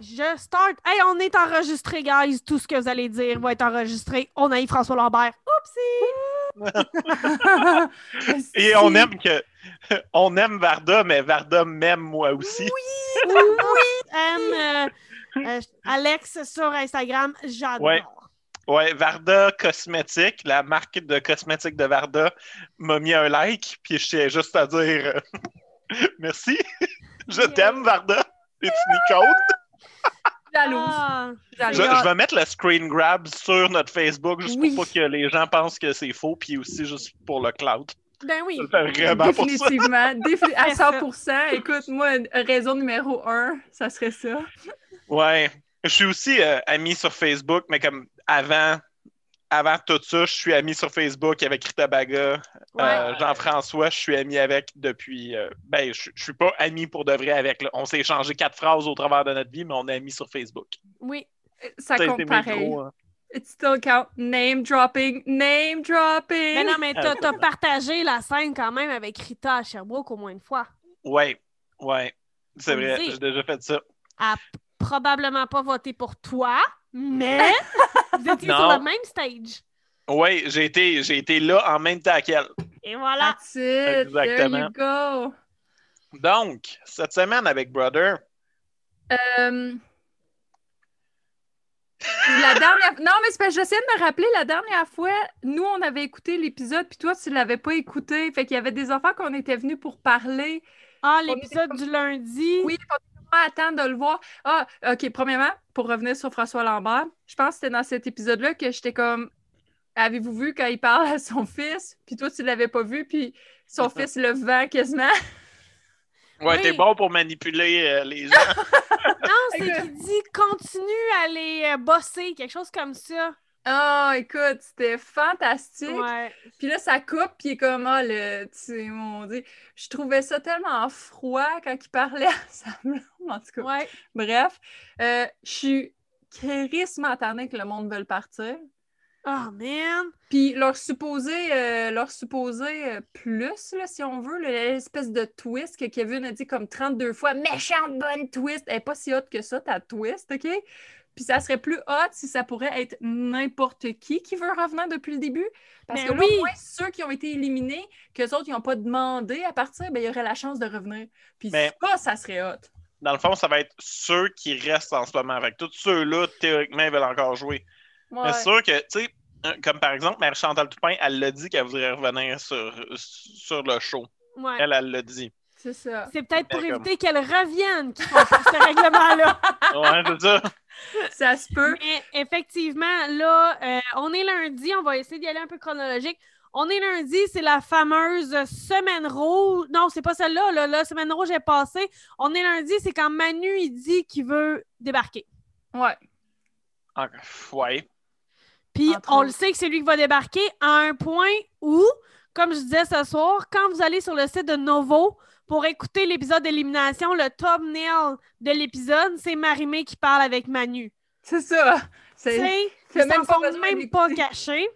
je start. Hey, on est enregistré, guys. Tout ce que vous allez dire va être enregistré. On a eu François Lambert. Oupsie! Et on aime que. On aime Varda, mais Varda m'aime moi aussi. Oui, oui. Euh, euh, Alex sur Instagram, j'adore. Ouais. Ouais, Varda Cosmétique, la marque de cosmétiques de Varda, m'a mis un like, puis je tiens juste à dire euh, merci. je t'aime, Varda. Es-tu Nicole? Jalouse. Ah. Je, je vais mettre le screen grab sur notre Facebook juste Oui. pour pas que les gens pensent que c'est faux, puis aussi juste pour le cloud. ben oui. Définitivement. Défi- à 100% Écoute, moi, raison numéro un, ça serait ça. Ouais. Je suis aussi euh, ami sur Facebook, mais comme avant, avant tout ça, je suis ami sur Facebook avec Rita Baga, Ouais. euh, Jean-François, je suis ami avec depuis. euh, ben, je, je suis pas ami pour de vrai avec. là. On s'est échangé quatre phrases au travers de notre vie, mais on est amis sur Facebook. Oui. Ça compte pareil. gros, hein. It still count. Name dropping. Name dropping. Mais non, mais t'as t'as partagé la scène quand même avec Rita à Sherbrooke au moins une fois. Ouais, ouais. C'est vrai, j'ai déjà fait ça. Elle a probablement pas voté pour toi, mais vous étiez sur le même stage? Ouais, j'ai été, j'ai été là en même temps qu'elle. Et voilà. That's it. There Exactement. you go. Donc, cette semaine avec Brother, Euh, La dernière... Non, mais c'est parce que j'essaie de me rappeler, la dernière fois, nous, on avait écouté l'épisode, puis toi, tu l'avais pas écouté. Fait qu'il y avait des enfants qu'on était venus pour parler. Ah, l'épisode était- du lundi? Oui, on vraiment attendre de le voir. Ah, OK, premièrement, pour revenir sur François Lambert, je pense que c'était dans cet épisode-là que j'étais comme... Avez-vous vu quand il parle à son fils? Puis toi, tu l'avais pas vu, puis son fils le vend quasiment. ouais, Oui. t'es bon pour manipuler euh, les gens. Non, c'est qu'il dit continue à les euh, bosser, quelque chose comme ça. Oh, écoute, c'était fantastique. Ouais. Puis là, ça coupe, puis il est comme, ah, le, tu sais, mon Dieu. Je trouvais ça tellement froid quand il parlait à sa blonde, en tout cas. Ouais. Bref, euh, je suis crissement tannée que le monde veuille partir. Oh, man. Puis leur supposé, euh, leur supposé euh, plus, là, si on veut, l'espèce de twist que Kevin a dit comme 32 fois, méchante bonne twist. Elle est pas si hot que ça, ta twist, OK? Puis ça serait plus hot si ça pourrait être n'importe qui qui veut revenir depuis le début. Parce Ben que là, oui. au moins, ceux qui ont été éliminés, qu'eux autres, ils n'ont pas demandé à partir, ben, il y aurait la chance de revenir. Puis Mais- ça, ça serait hot. Dans le fond, ça va être ceux qui restent en ce moment. Avec tous ceux-là, théoriquement, ils veulent encore jouer. Ouais. Mais c'est sûr que, tu sais, comme par exemple, Marie-Chantal Toupin, elle l'a dit qu'elle voudrait revenir sur, sur le show. Ouais. Elle, elle l'a dit. C'est ça. C'est peut-être pour éviter qu'elle revienne qu'ils font pas ce règlement-là. Ouais, c'est ça. Ça se peut. Mais effectivement, là, euh, on est lundi, on va essayer d'y aller un peu chronologique. On est lundi, c'est la fameuse semaine rouge. Non, c'est pas celle-là, là, la semaine rouge est passée. On est lundi, c'est quand Manu, il dit qu'il veut débarquer. Ouais. Ah, Ouais. Puis Entre on le sait que c'est lui qui va débarquer à un point où, comme je disais ce soir, quand vous allez sur le site de Novo pour écouter l'épisode d'élimination, le thumbnail de l'épisode, c'est Marimé qui parle avec Manu. C'est ça. C'est... ils même pas sont même pas cachés.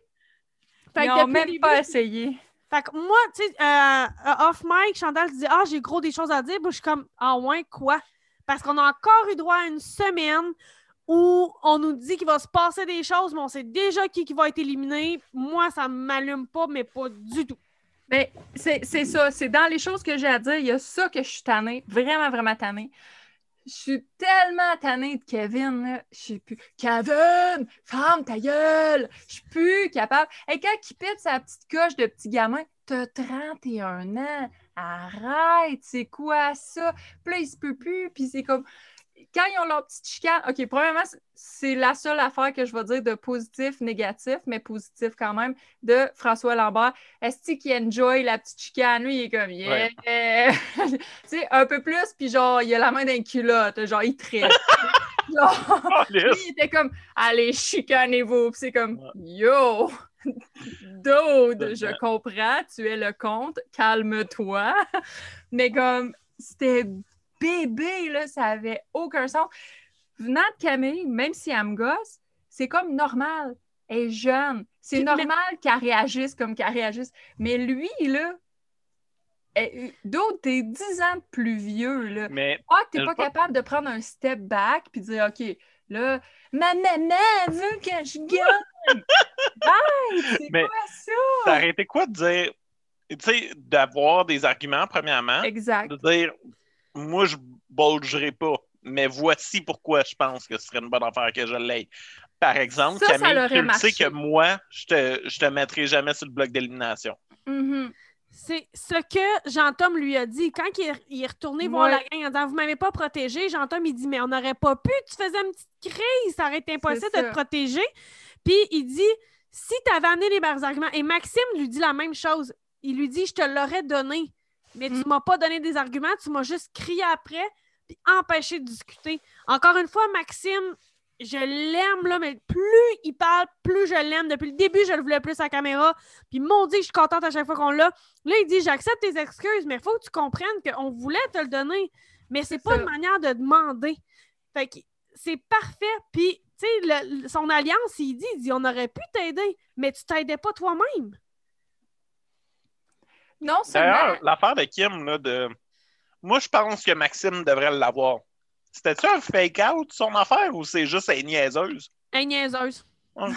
Fait Ils n'ont même début, pas essayé. Fait que moi, tu sais, euh, euh, off mic, Chantal dit Ah, j'ai gros des choses à dire. Je suis comme Ah, ouais, quoi? Parce qu'on a encore eu droit à une semaine où on nous dit qu'il va se passer des choses, mais on sait déjà qui, qui va être éliminé. Moi, ça m'allume pas, mais pas du tout. Mais c'est c'est ça, c'est dans les choses que j'ai à dire, il y a ça que je suis tannée, vraiment, vraiment tannée. Je suis tellement tannée de Kevin, là. Je suis plus. Kevin, ferme ta gueule! Je suis plus capable. Et quand il pète sa petite coche de petit gamin, t'as 31 ans, arrête, c'est quoi ça? Puis là, il se peut plus, puis c'est comme. Quand ils ont leur petite chicane, OK, premièrement, c'est- la seule affaire que je vais dire de positif, négatif, mais positif quand même, de François Lambert. Est-ce qu'il enjoy la petite chicane? Lui, il est comme, yeah! tu sais, un peu plus, puis genre, il a la main d'un culotte, genre, il traite. genre, lui, il était comme, allez, chicanez-vous. Puis c'est comme, yo! Dude, je comprends, tu es le comte, calme-toi. Mais comme, c'était bébé, là, ça avait aucun sens. Venant de Camille, même si elle me gosse, c'est comme normal. Elle est jeune. C'est normal qu'elle réagisse comme qu'elle réagisse. Mais lui, là, Eh, D'autres, t'es 10 ans plus vieux, là. Mais Ah, que t'es pas pas- capable de prendre un step back puis dire, OK, là, ma maman veut que je gagne. Bye! C'est quoi ça? ça aurait été quoi de dire, tu sais, d'avoir des arguments, premièrement, Exact. de dire, moi, je bulgerai pas, mais voici pourquoi je pense que ce serait une bonne affaire que je l'aie. Par exemple, Ça, ça Camille, tu le sais que moi, je te, je te mettrai jamais sur le bloc d'élimination. Mhm. C'est ce que Jean-Tom lui a dit. Quand il est, il est retourné voir Ouais. la gang en disant Vous m'avez pas protégé, Jean-Tom, il dit Mais on n'aurait pas pu, tu faisais une petite crise, ça aurait été impossible de te protéger. Puis il dit Si tu avais amené les meilleurs arguments, et Maxime lui dit la même chose. Il lui dit Je te l'aurais donné, mais tu Mm. m'as pas donné des arguments, tu m'as juste crié après, puis empêché de discuter. Encore une fois, Maxime, je l'aime, là, mais plus il parle, plus je l'aime. Depuis le début, je le voulais plus à la caméra. Puis mon Dieu, je suis contente à chaque fois qu'on l'a. Là, il dit J'accepte tes excuses, mais il faut que tu comprennes qu'on voulait te le donner. Mais c'est pas ça. une manière de demander. Fait que c'est parfait. Puis, tu sais, son alliance, il dit, il dit On aurait pu t'aider, mais tu t'aidais pas toi-même. Non seulement. D'ailleurs, l'affaire de Kim, là, de... moi, je pense que Maxime devrait l'avoir. C'était-tu un fake-out, son affaire, ou c'est juste une niaiseuse? Est niaiseuse. OK.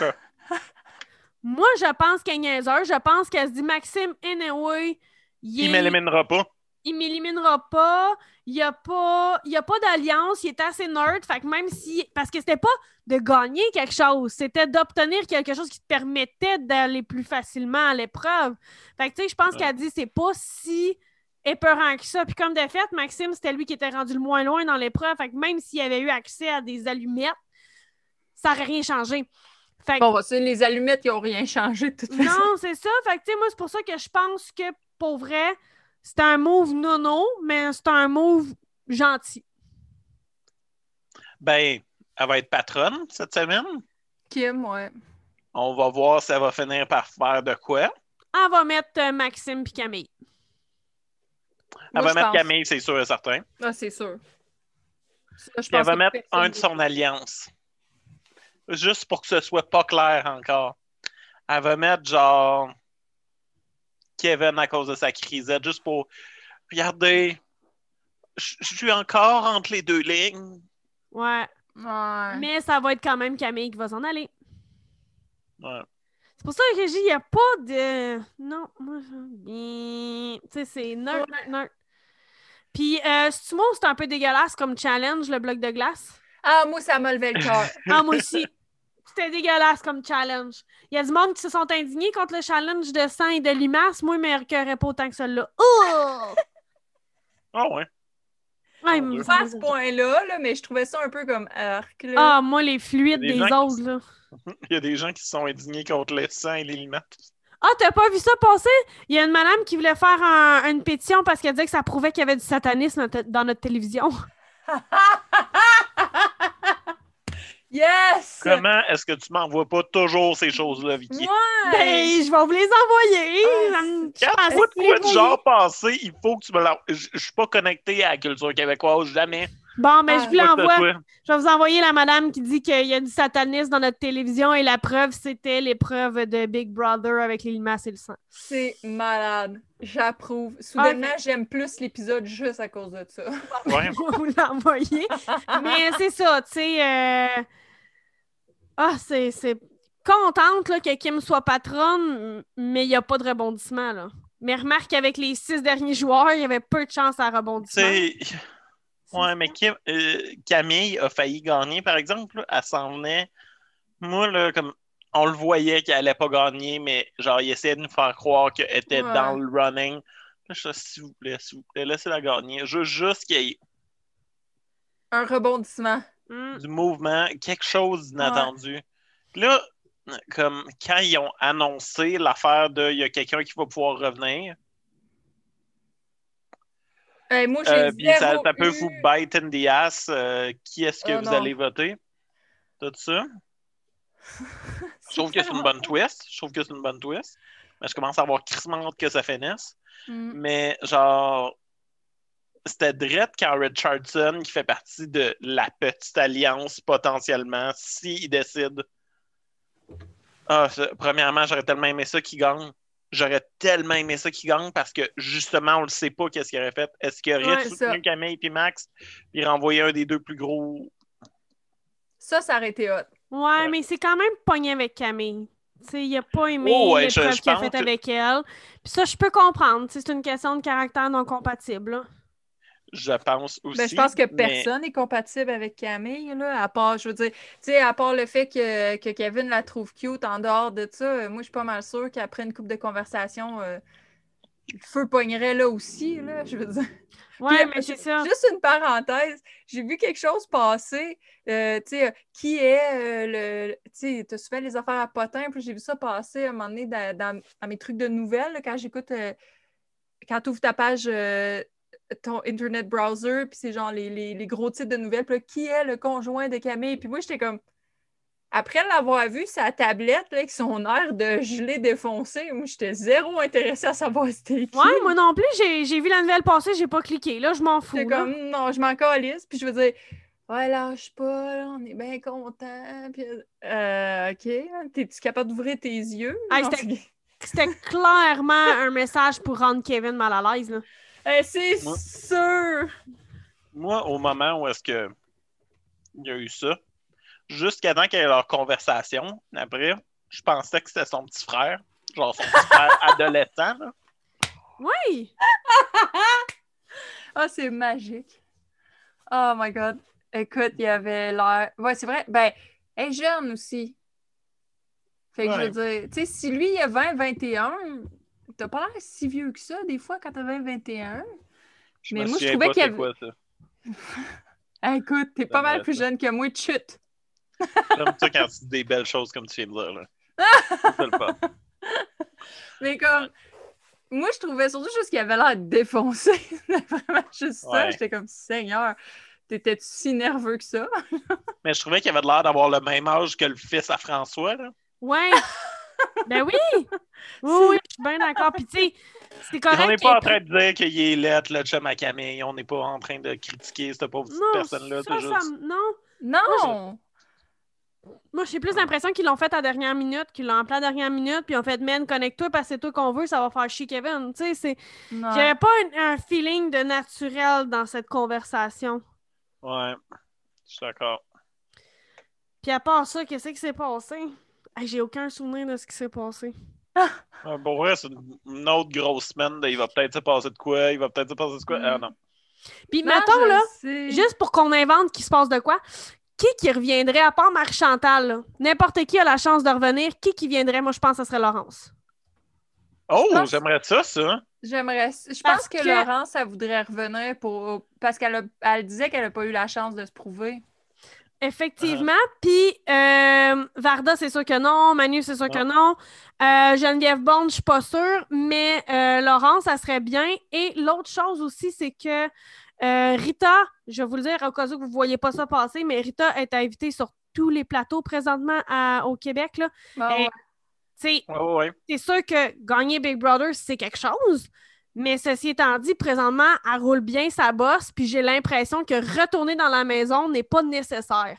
Moi, je pense qu'elle est niaiseuse. Je pense qu'elle se dit Maxime, anyway, il, Il est- m'éliminera pas. Il m'éliminera pas. Il n'y a pas, il y a pas d'alliance. Il est assez nerd. Fait que même si. Parce que c'était pas de gagner quelque chose, c'était d'obtenir quelque chose qui te permettait d'aller plus facilement à l'épreuve. Fait que tu sais, je pense Ouais. qu'elle dit c'est pas si épeurant que ça. Puis comme de fait, Maxime, c'était lui qui était rendu le moins loin dans l'épreuve. Fait que même s'il avait eu accès à des allumettes, ça n'aurait rien changé. Fait que Bon, c'est les allumettes qui n'ont rien changé de toute façon. non, c'est ça. Fait que, tu sais, moi, c'est pour ça que je pense que, pour vrai, c'est un move nono, mais c'est un move gentil. Ben, elle va être patronne cette semaine. Kim, ouais. On va voir si elle va finir par faire de quoi. Elle va mettre euh, Maxime puis Camille. Elle Moi, va mettre pense. Camille, c'est sûr et certain. Ah, c'est sûr. Ça, je Puis elle va mettre un de son alliance. Juste pour que ce soit pas clair encore. Elle va mettre genre Kevin à cause de sa crisette, juste pour regardez. Je je suis encore entre les deux lignes. Ouais. Ouais. Mais ça va être quand même Camille qui va s'en aller. Ouais. C'est pour ça que j'ai dit, il n'y a pas de. Non, moi, j'aime bien. Tu sais, c'est nerd, nerd, nerd. Puis, euh, Stumo, c'est un peu dégueulasse comme challenge, le bloc de glace. Ah, moi, ça m'a levé le cœur. Ah, moi aussi. C'était dégueulasse comme challenge. Il y a du monde qui se sont indignés contre le challenge de sang et de limaces. Moi, il ne m'écœurait pas autant que celui-là. Oh! Ah ouais. Ouais. Pas à ce point-là, là, mais je trouvais ça un peu comme arc. là. Ah, moi, les fluides des qui- là. Il y a des gens qui se sont indignés contre le sang et les limaces. Ah, t'as pas vu ça passer? Il y a une madame qui voulait faire un- une pétition parce qu'elle disait que ça prouvait qu'il y avait du satanisme dans- dans notre télévision. Yes! Comment est-ce que tu m'envoies pas toujours ces choses-là, Vicky? Ouais! Ben, je vais vous les envoyer. Ah, Quand de quoi genre passer, il faut que tu me. Je je suis pas connecté à la culture québécoise, jamais. Bon, mais Ah, je vous l'envoie. Je vais vous envoyer la madame qui dit qu'il y a du satanisme dans notre télévision et la preuve, c'était l'épreuve de Big Brother avec les limaces et le sang. C'est malade. J'approuve. Soudainement, j'aime plus l'épisode juste à cause de ça. Ouais. Je vais vous l'envoyer. mais c'est ça, tu sais. euh, Ah, c'est. c'est contente là, que Kim soit patronne, mais il n'y a pas de rebondissement. Là. Mais remarque qu'avec les six derniers joueurs, il y avait peu de chance à rebondissement. Ouais, mais Kim- euh, Camille a failli gagner, par exemple. là. Elle s'en venait. Moi, là, comme on le voyait qu'elle allait pas gagner, mais genre, il essayait de nous faire croire qu'elle était Ouais. dans le running. Là, je suis s'il vous plaît, s'il vous plaît, laissez-la gagner. Je veux juste qu'il y ait Un rebondissement. Hmm. du mouvement, quelque chose d'inattendu. Là, comme quand ils ont annoncé l'affaire de il y a quelqu'un qui va pouvoir revenir, Hey, moi, j'ai euh, puis ça, ça peut eu- vous bite in the ass, euh, qui est-ce que Ah, vous non. allez voter? Tout ça? Je trouve que c'est une bonne twist. Je trouve que c'est une bonne twist. Mais je commence à avoir crissement hâte que ça finisse. Mm. Mais genre, c'était Dredd quand Richardson, qui fait partie de la petite alliance potentiellement, s'il décide. Ah, premièrement, j'aurais tellement aimé ça qu'il gagne. J'aurais tellement aimé ça qu'il gagne parce que justement, on le sait pas qu'est-ce qu'il aurait fait. Est-ce qu'il aurait Ouais, soutenu ça. Camille et Max puis renvoyé un des deux plus gros? Ça, ça aurait été hot. Ouais, Ouais. mais c'est quand même pogné avec Camille. Tu sais, il a pas aimé Oh, ouais, l'épreuve qu'il a faite que- avec elle. Puis ça, je peux comprendre. C'est une question de caractère non compatible. là. Je pense aussi. Ben, je pense que mais- personne n'est compatible avec Camille, là, à part, je veux dire, tu sais, à part le fait que, que Kevin la trouve cute en dehors de ça, euh, moi, je suis pas mal sûre qu'après une couple de conversations, euh, le feu pognerait là aussi, là, je veux dire. Ouais, Puis, mais c'est ça. Juste une parenthèse, j'ai vu quelque chose passer, euh, tu sais, qui est euh, le, tu sais, t'as souvent les affaires à potin, puis j'ai vu ça passer à un moment donné dans, dans- dans mes trucs de nouvelles, là, quand j'écoute, euh, quand tu ouvres ta page, euh, ton Internet browser, puis c'est genre les, les- les gros titres de nouvelles, puis là, qui est le conjoint de Camille? Puis moi, j'étais comme, après l'avoir vu, sa tablette, là, avec son air de gelé défoncé, moi, j'étais zéro intéressée à savoir c'était qui. Ouais, moi non plus, j'ai vu la nouvelle passer, j'ai pas cliqué. Là, je m'en fous. Là. comme, non, je m'en calisse. Puis je veux dire, ouais, lâche pas, là, on est bien content. Puis, euh, OK, t'es-tu capable d'ouvrir tes yeux? Hey, C'était clairement un message pour rendre Kevin mal à l'aise. là. Eh, c'est Moi- sûr! Moi, au moment où est-ce que il y a eu ça, jusqu'à temps qu'il y ait leur conversation, après, je pensais que c'était son petit frère. Genre son petit frère adolescent. là. Oui! Ah, c'est magique. Oh my God. Écoute, il avait l'air... Ouais, c'est vrai. Ben, elle est jeune aussi. Fait que je veux dire, tu sais, si lui, il a 20, 21, t'as pas l'air si vieux que ça, des fois, quand 20, 21. Je Mais moi, je trouvais qu'il y avait- quoi ça. Ah, écoute, t'es pas mal plus jeune que moi, chut! J'aime ça quand tu dis des belles choses comme tu viens de dire. Là. Le. Mais comme, moi, je trouvais surtout juste qu'il avait l'air défoncé. Vraiment juste ça. Ouais. J'étais comme, Seigneur, t'étais si nerveux que ça? Mais je trouvais qu'il avait l'air d'avoir le même âge que le fils à François. Là. Ouais! Ben oui! Oui, oui, je suis bien d'accord. Puis tu sais, c'est correct. on n'est pas en train de dire qu'il est lettre, le chum à Camille. On n'est pas en train de critiquer cette pauvre petite personne-là. ça non. Non! Moi, j'ai plus l'impression qu'ils l'ont fait à la dernière minute, qu'ils l'ont appelé à la dernière minute, puis ils ont fait Man, connecte-toi parce que c'est toi qu'on veut, ça va faire chier Kevin. Tu sais, c'est. J'avais pas un, un feeling de naturel dans cette conversation. Ouais, je suis d'accord. Puis à part ça, qu'est-ce qui s'est passé? J'ai aucun souvenir de ce qui s'est passé. Ouais, Pour vrai, c'est une- autre grosse semaine. de, il va peut-être se passer de quoi, il va peut-être se passer de quoi. Mm. Ah non. Puis Non, mettons, là, sais. juste pour qu'on invente qu'il se passe de quoi, qui qui reviendrait, à part Marie-Chantal, là? n'importe qui a la chance de revenir, qui qui viendrait? Moi, je pense que ce serait Laurence. Oh, pense- j'aimerais ça, ça. J'aimerais. Je Parce pense que, que- Laurence, elle voudrait revenir pour. Parce qu'elle a- elle disait qu'elle n'a pas eu la chance de se prouver. Effectivement. Puis euh, Varda, c'est sûr que non. Manu, c'est sûr que Non. non. Euh, Geneviève Bond, je suis pas sûre. Mais euh, Laurence, ça serait bien. Et l'autre chose aussi, c'est que euh, Rita, je vais vous le dire au cas où vous ne voyez pas ça passer, mais Rita est invitée sur tous les plateaux présentement à- au Québec. Là. Ouais. Ouais, ouais. c'est sûr que gagner Big Brother, c'est quelque chose. Mais ceci étant dit, présentement, elle roule bien sa bosse, puis j'ai l'impression que retourner dans la maison n'est pas nécessaire.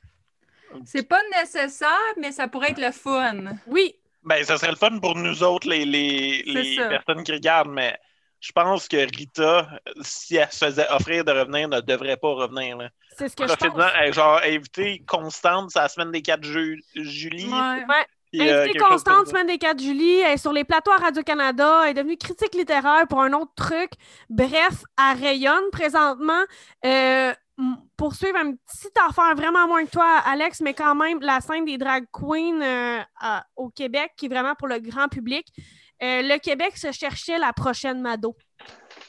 C'est pas nécessaire, mais ça pourrait être le fun. Oui, Ben, ça serait le fun pour nous autres, les, les, les personnes qui regardent, mais je pense que Rita, si elle se faisait offrir de revenir, ne devrait pas revenir. Là. c'est ce que je pense. genre, invité Constante, c'est la semaine des 4 ju- juillet. Ouais. Invitée constante, semaine des 4 juillet, elle est sur les plateaux à Radio-Canada, elle est devenue critique littéraire pour un autre truc. Bref, elle rayonne présentement. Euh, m- pour suivre une petite affaire vraiment moins que toi, Alex, mais quand même la scène des drag queens euh, à- au Québec, qui est vraiment pour le grand public. Euh, le Québec se cherchait la prochaine Mado.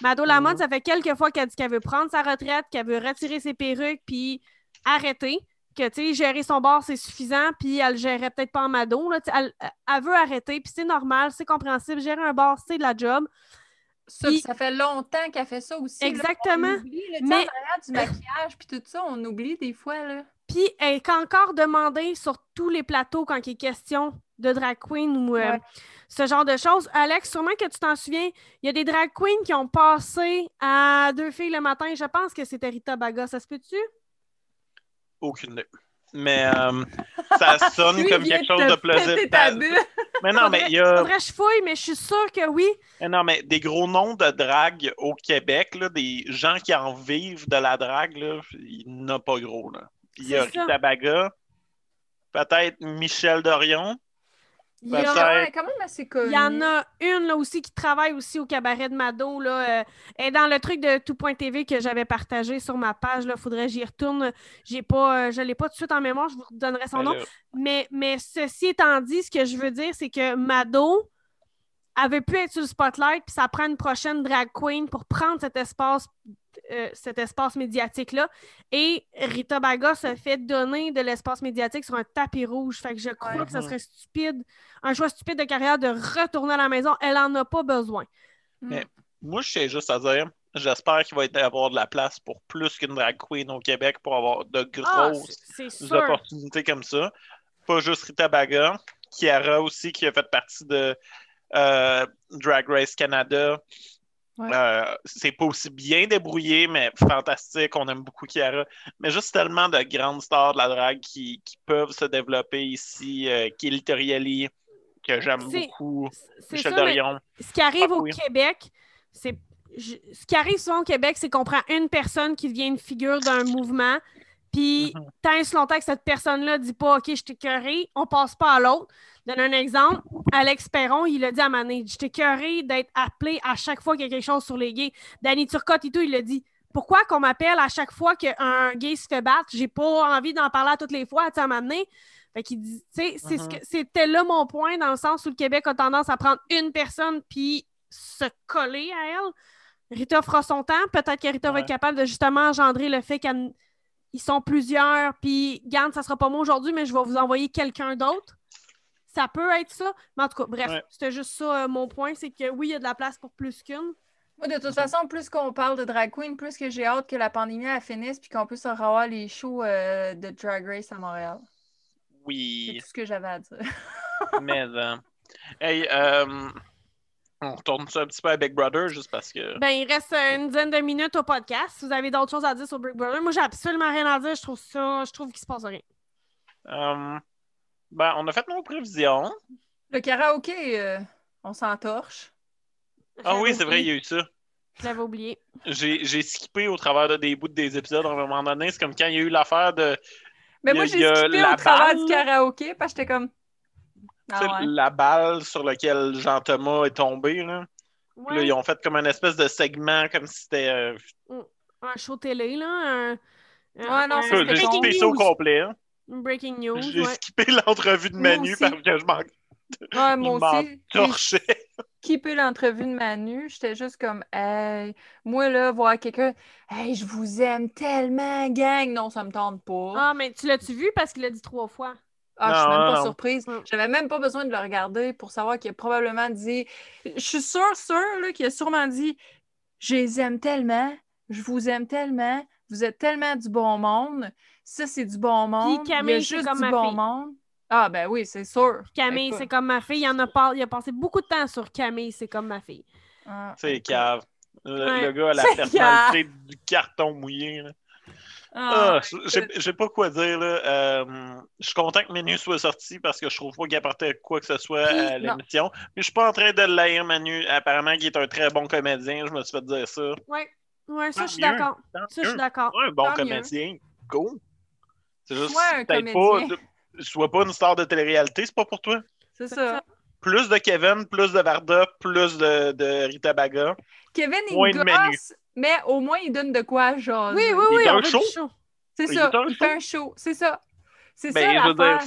Mado Lamotte, Mhm. ça fait quelques fois qu'elle dit qu'elle veut prendre sa retraite, qu'elle veut retirer ses perruques, puis arrêter. Que, tu sais, gérer son bar, c'est suffisant, puis elle le gérerait peut-être pas en Mado. Là, elle, elle veut arrêter, puis c'est normal, c'est compréhensible. Gérer un bar, c'est de la job. Ça, Puis- ça fait longtemps qu'elle fait ça aussi. là. Exactement. On oublie, là, Mais- du maquillage puis tout ça, on oublie des fois. Là. Puis elle est encore demandée sur tous les plateaux quand il est question de drag queen ou euh, Ouais. ce genre de choses. Alex, sûrement que tu t'en souviens, il y a des drag queens qui ont passé à deux filles le matin. Je pense que c'était Rita Baga. Ça se peut-tu? Aucune idée. Mais euh, ça sonne Lui, comme quelque chose de plausible. Mais non, mais il y a. Faudrait que je fouille, mais je suis sûre que oui. Mais non, mais des gros noms de drague au Québec, là, des gens qui en vivent de la drague, là, il n'y en a pas gros. Là. Il y a. Rita Baga, peut-être Michel Dorion. Il y, a- Peut-être. Ouais, quand même assez connu. il y en a une là aussi qui travaille aussi au cabaret de Mado. Là, euh, elle est dans le truc de tout.tv que j'avais partagé sur ma page. Il faudrait que j'y retourne. J'ai pas, euh, je ne l'ai pas tout de suite en mémoire, je vous donnerai son Ben nom. Mais, mais ceci étant dit, ce que je veux dire, c'est que Mado avait pu être sur le spotlight, puis ça prend une prochaine drag queen pour prendre cet espace, euh, cet espace médiatique-là. Et Rita Baga se fait donner de l'espace médiatique sur un tapis rouge. Fait que je crois Ouais. que ça Mhm. serait stupide, un choix stupide de carrière de retourner à la maison. Elle en a pas besoin. Mais- moi, je sais juste à dire, j'espère qu'il va y avoir de la place pour plus qu'une drag queen au Québec pour avoir de Ah, grosses opportunités comme ça. Pas juste Rita Baga, Kiara aussi, qui a fait partie de euh, Drag Race Canada. Ouais. Euh, c'est pas aussi bien débrouillé, mais fantastique. On aime beaucoup Kiara. Mais juste tellement de grandes stars de la drague qui, qui peuvent se développer ici. Euh, Kelly Torielli, que j'aime beaucoup. Michel ça, Dorion. ce qui arrive Ah, au oui. Québec, c'est. Ce qui arrive souvent au Québec, c'est qu'on prend une personne qui devient une figure d'un mouvement, puis Mhm. tant et si longtemps que cette personne-là dit pas OK, je t'ai on passe pas à l'autre. Donne un exemple. Alex Perron, il a dit à Mané Je t'ai écœuré d'être appelé à chaque fois qu'il y a quelque chose sur les gays. Danny Turcotte et tout, il a dit Pourquoi qu'on m'appelle à chaque fois qu'un gay se fait battre? J'ai pas envie d'en parler à toutes les fois, à m'amener. Fait qu'il dit, tu sais, c'est Mhm. que- c'était là mon point, dans le sens où le Québec a tendance à prendre une personne puis se coller à elle. Rita fera son temps. Peut-être que Rita va être capable de justement engendrer le fait qu'ils sont plusieurs. Puis, garde, ça sera pas moi aujourd'hui, mais je vais vous envoyer quelqu'un d'autre. Ça peut être ça. Mais en tout cas, bref, Ouais. c'était juste ça euh, mon point. C'est que oui, il y a de la place pour plus qu'une. Moi, de toute façon, plus qu'on parle de drag queen, plus que j'ai hâte que la pandémie elle finisse puis qu'on puisse revoir les shows euh, de Drag Race à Montréal. C'est Oui, tout ce que j'avais à dire. mais. euh, hey, euh, on retourne ça un petit peu à Big Brother, juste parce que. Ben, il reste une dizaine de minutes au podcast. Si vous avez d'autres choses à dire sur Big Brother, moi, j'ai absolument rien à dire. Je trouve ça, je trouve qu'il se passe rien. Euh, ben, on a fait nos prévisions. Le karaoké, euh, on s'entorche. Ah oui, c'est vrai, il y a eu ça. J'avais oublié. J'ai j'ai skippé au travers de des bouts des épisodes à un moment donné. C'est comme quand il y a eu l'affaire de Mais moi, j'ai skippé au travers balle. du karaoké parce que j'étais comme. tu sais, Ah ouais. la balle sur laquelle Jean-Thomas est tombé. Là. Là, ils ont fait comme une espèce de segment, comme si c'était. euh, un show télé, là. Un, Ouais, non, un- ça, J'ai skippé ça au news. complet. hein. Breaking news. J'ai ouais. skippé l'entrevue de Moi Manu parce que je m'en Ouais, moi je m'en aussi. J'ai torchais. skippé l'entrevue de Manu. J'étais juste comme, hey, moi, là, voir quelqu'un, hey, je vous aime tellement, gang. Non, ça me tente pas. Ah, mais tu l'as-tu vu parce qu'il l'a dit trois fois? Ah, je suis même pas non. surprise. Mm. J'avais même pas besoin de le regarder pour savoir qu'il a probablement dit. Je suis sûre, sûre, là, qu'il a sûrement dit Je les aime tellement, je vous aime tellement, vous êtes tellement du bon monde. Ça, c'est du bon monde. Il a Camille, c'est comme du ma bon fille. monde. Ah, ben oui, c'est sûr. Camille, c'est comme ma fille. Il, en a pas... il a passé beaucoup de temps sur Camille, c'est comme ma fille. Ah, C'est cave. Le, Ouais. le gars a la personnalité du carton mouillé. là. Ah, Ah, j'ai pas quoi dire. Là. Euh, je suis content que Manu soit sorti parce que je trouve pas qu'il apportait quoi que ce soit Puis, à l'émission. Mais je suis pas en train de l'haïr, Manu. Apparemment, qu'il est un très bon comédien. Je me suis fait dire ça. Ouais. Ouais, ça, je suis d'accord. Ça, je suis d'accord. Ouais, un bon Tant mieux. comédien. Go. C'est juste Sois un peut-être comédien. pas. Sois pas une star de télé-réalité, c'est pas pour toi. c'est C'est ça. Plus de Kevin, plus de Varda, plus de, de Rita Baga. Kevin, il Moins de Manu. gosse, mais au moins, il donne de quoi jaser. Oui, oui, Il oui, on veut show. show. C'est Il ça. Il show. fait un show. C'est ça. C'est Ben, ça je veux dire,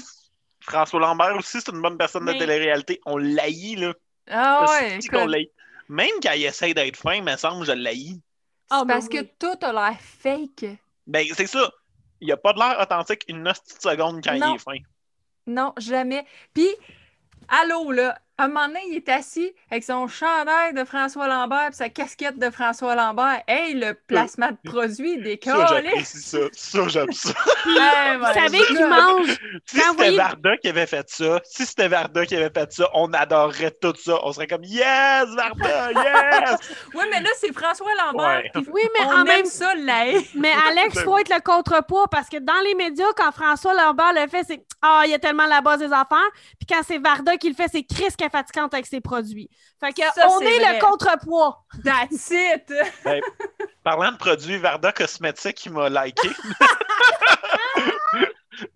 François Lambert aussi, c'est une bonne personne de télé-réalité. On l'haït, là. Ah C'est ouais. Même quand il essaie d'être fin, me semble, je l'haïs. Ah, parce oui. que tout a l'air fake. Ben, c'est ça. Il a pas de l'air authentique une de seconde quand Non. il est fin. Non, jamais. Puis, allô, là, un moment donné, il est assis avec son chandail de François Lambert et sa casquette de François Lambert. Hey, le placement de produit, des Ça, j'apprécie ça. Ça, j'aime ça. Vous savez qu'il mange. Si c'était voyez- Varda qui avait fait ça, si c'était Varda qui avait fait ça, on adorerait tout ça. On serait comme Yes, Varda, yes! Oui, mais là, c'est François Lambert. Ouais. Oui, mais on en aime même ça, haie. Mais Alex, faut être le contrepoids parce que dans les médias, quand François Lambert le fait, c'est Ah, il y a tellement la base des affaires. Puis quand c'est Varda qui le fait, c'est Chris est fatigante avec ses produits. Fait que Ça, on est le contrepoids. That's it. Ben, parlant de produits, Varda Cosmétique qui m'a liké.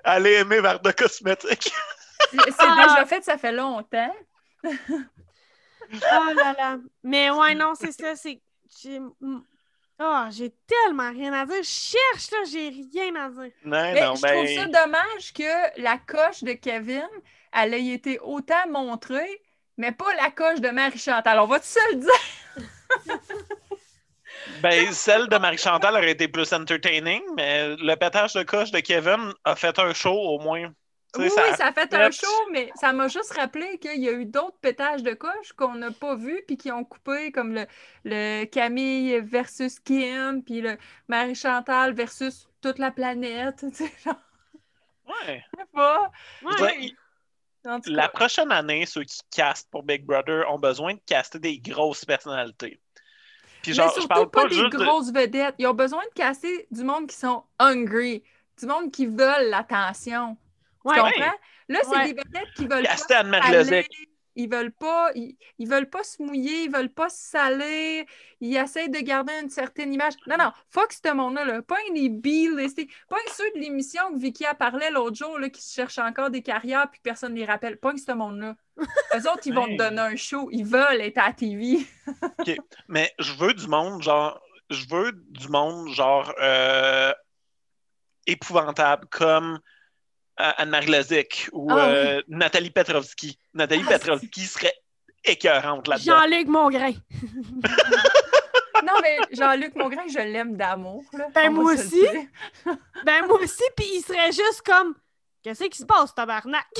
Allez aimer Varda Cosmétique. C'est c'est Ah. déjà fait, ça fait longtemps. Oh là là. Mais ouais, non, c'est ça. C'est. J'ai Ah, j'ai tellement rien à dire. Je cherche, là, j'ai rien à dire. Non, Mais non, je trouve ça ben. dommage que la coche de Kevin, elle ait été autant montrée, mais pas la coche de Marie-Chantal. On va-tu se le dire? Ben, celle de Marie-Chantal aurait été plus entertaining, mais le pétage de coche de Kevin a fait un show au moins. Tu Oui, sais, oui, ça a fait un show, mais ça m'a juste rappelé qu'il y a eu d'autres pétages de coche qu'on n'a pas vus puis qui ont coupé, comme le, le Camille versus Kim, puis le Marie-Chantal versus toute la planète. Tu sais, genre, Ouais. je sais pas. La prochaine année, ceux qui castent pour Big Brother ont besoin de caster des grosses personnalités. Puis mais genre, je surtout parle pas, pas, des de- grosses vedettes. Ils ont besoin de casser du monde qui sont hungry, du monde qui veulent l'attention. Tu Ouais. comprends? Là, c'est Ouais. des vedettes qui veulent caster pas Anne-Marie. Ils veulent pas, ils, ils veulent pas se mouiller, ils veulent pas se salir, ils essayent de garder une certaine image. Non, non, fuck ce monde-là, là. pas les B-listés, pas ceux de l'émission que Vicky a parlé l'autre jour, là, qui se cherchent encore des carrières puis que personne ne les rappelle. Pas ce monde-là. Eux autres, ils vont Hey. te donner un show, ils veulent être à la TV. Mais je veux du monde, genre, je veux du monde, genre, euh, épouvantable, comme Anne-Marie Lozic ou Ah oui. euh, Nathalie Petrovski. Nathalie Ah, Petrovski serait écœurante là-dedans. Jean-Luc Mongrain. Non, mais Jean-Luc Mongrain, je l'aime d'amour. là. Ben, moi aussi. Ben, moi aussi, puis il serait juste comme. Qu'est-ce qui se passe, tabarnak?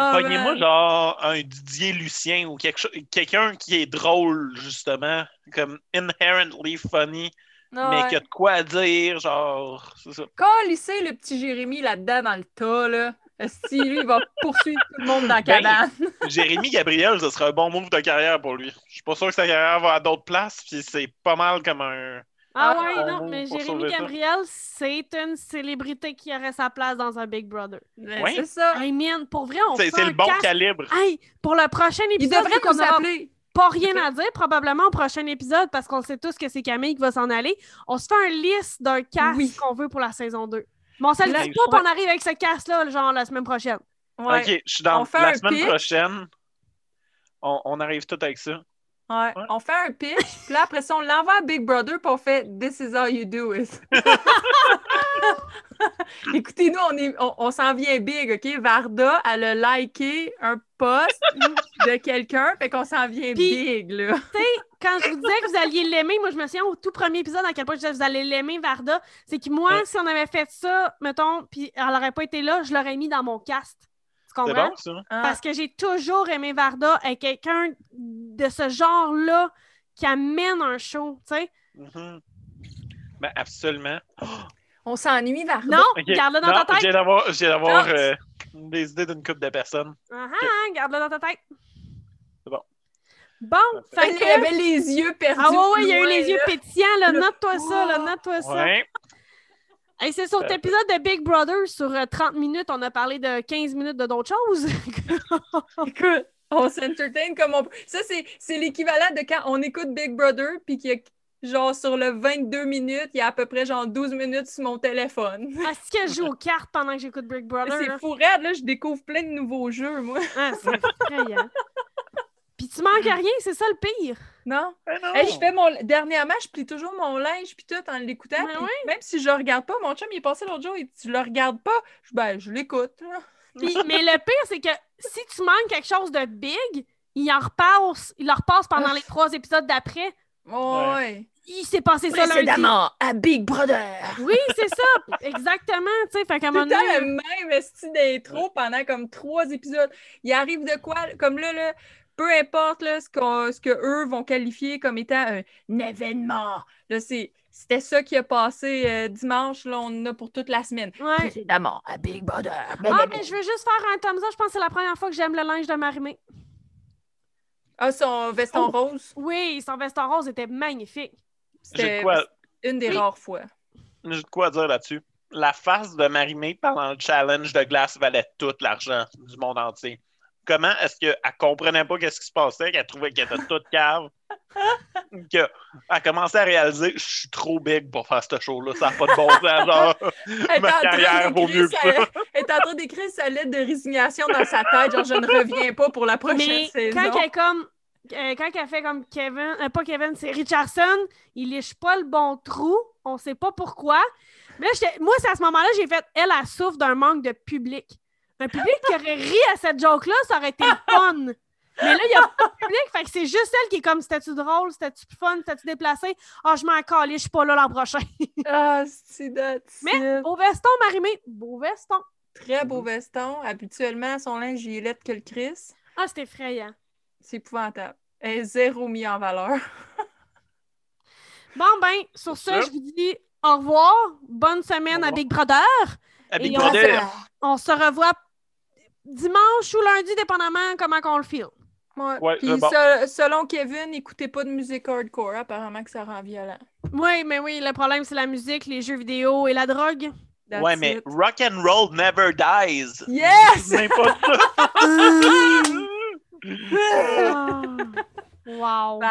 Ah, Pognez-moi genre un Didier Lucien ou quelque quelqu'un qui est drôle, justement, comme inherently funny, Ah, mais ouais. qui a de quoi à dire, genre, c'est ça. Calissez le petit Jérémy là-dedans dans le tas, là. Si lui, il va poursuivre tout le monde dans la Ben, cabane. Jérémy Gabriel, ce serait un bon move de carrière pour lui. Je suis pas sûr que sa carrière va à d'autres places, puis c'est pas mal comme un. Ah, Ah, ouais, non, mais Jérémy. Gabriel, c'est une célébrité qui aurait sa place dans un Big Brother. Ben, Oui. C'est ça. I mean, pour vrai, on C'est fait c'est un le bon cast- calibre. Hey, pour le prochain Il épisode, devrait vu qu'on nous aura appeler. Pas rien à dire, probablement au prochain épisode, parce qu'on sait tous que c'est Camille qui va s'en aller. On se fait un liste d'un cast Oui. qu'on veut pour la saison 2. Bon, on se le dit pas, puis on arrive avec ce cast-là, genre la semaine prochaine. Ouais. Ok, je suis dans On fait la semaine pitch. prochaine. On, on arrive tout avec ça. Ouais. Ouais. On fait un pitch, puis là, après ça, on l'envoie à Big Brother, puis on fait This is how you do it. Écoutez, nous, on, est, on, on s'en vient big, OK? Varda, elle a liké un post de quelqu'un, fait qu'on s'en vient Puis- big, là. Tu sais, quand je vous disais que vous alliez l'aimer, moi, je me souviens au tout premier épisode à quel point je disais que vous allez l'aimer, Varda. C'est que moi, Ouais. si on avait fait ça, mettons, puis elle n'aurait pas été là, je l'aurais mis dans mon cast. Tu C'est comprends? bon, ça? Ah. Parce que j'ai toujours aimé Varda et quelqu'un de ce genre-là qui amène un show, tu sais. Mhm. Ben, absolument. On s'ennuie, Varda. Non, garde-le dans Non, ta tête. je viens d'avoir Euh, des idées d'une couple de personnes. Ah, ah, garde-le dans ta tête. C'est bon. Bon, fait Il que... avait les yeux perdus. Ah ouais, ouais, il y a eu les yeux pétillants, là. Le- Note-toi ça, là, Oh. note-toi ça. Ouais. Hey, c'est sur cet épisode de Big Brother, sur euh, 30 minutes, on a parlé de 15 minutes de d'autres choses. Écoute, on s'entertain comme on peut. Ça, c'est, c'est l'équivalent de quand on écoute Big Brother, puis qu'il y a, genre, sur le 22 minutes, il y a à peu près, genre, 12 minutes sur mon téléphone. Est-ce que je joue aux cartes pendant que j'écoute Big Brother? C'est fou raide, là, je découvre plein de nouveaux jeux, moi. Ah, c'est effrayant. Puis tu manques à rien, c'est ça le pire. Non? Non. Hey, je fais mon... Dernièrement, je plie toujours mon linge, puis tout, en l'écoutant. Ben oui. Même si je le regarde pas, mon chum, il est passé l'autre jour, dit, tu le regardes pas? Je, ben, je l'écoute. Puis- mais le pire, c'est que si tu manques quelque chose de big, il en repasse, il en repasse pendant les trois épisodes d'après. Ouais. Il s'est passé ça lundi. Précédemment, à Big Brother. Oui, c'est ça. Exactement. Tu sais, fait qu'à un moment le temps donné... le même style d'intro pendant comme trois épisodes. Il arrive de quoi? Comme là, là peu importe là, ce, ce que eux vont qualifier comme étant un événement. Là, c'est, c'était ça qui a passé euh, dimanche. Là, on en a pour toute la semaine. Ouais. Précédemment, à Big Brother. Ah, mais je veux juste faire un thumbs up. Je pense que c'est la première fois que j'aime le linge de Marimé. Ah, son veston Oh. rose? Oui, son veston rose était magnifique. C'était quoi, une des Oui. rares fois. j'ai de quoi dire là-dessus. La face de Marimé pendant le challenge de glace valait tout l'argent du monde entier. Comment est-ce qu'elle comprenait pas qu'est-ce qui se passait, qu'elle trouvait qu'elle était toute cave, qu'elle commençait à réaliser je suis trop big pour faire ce show-là, ça n'a pas de bon sens. Genre, Elle est ma en train carrière vaut d'écrire mieux que sa- ça. Elle est en train d'écrire sa lettre de résignation dans sa tête. Genre, je ne reviens pas pour la prochaine Mais saison. quand elle est comme. euh, quand elle fait comme Kevin, euh, pas Kevin, c'est Richardson, il lèche pas le bon trou, on sait pas pourquoi. Mais là, moi, c'est à ce moment-là, j'ai fait, elle, elle souffre d'un manque de public. Un public qui aurait ri à cette joke-là, ça aurait été fun. Mais là, il n'y a pas de public, fait que c'est juste elle qui est comme, c'était-tu drôle, c'était-tu fun, c'était-tu déplacé? Ah, je m'en calais, je suis pas là l'an prochain. Ah, c'est Mais beau veston, Marimé, beau veston. Très beau veston. Habituellement, son linge, il est laid que le Chris. Ah, c'était effrayant. C'est épouvantable. Elle est zéro mis en valeur. Bon, ben, sur ce, Ça. je vous dis au revoir. Bonne semaine à Au revoir. Big Brother. À Big Et on Brother. On se revoit dimanche ou lundi, dépendamment comment qu'on le file. Ouais. Ouais, Puis c'est bon. se- selon Kevin, écoutez pas de musique hardcore. Apparemment que ça rend violent. Oui, mais oui, le problème, c'est la musique, les jeux vidéo et la drogue. That's Ouais, mais it. rock and roll never dies. Yes! Pas ça. Ah. wow. Bye.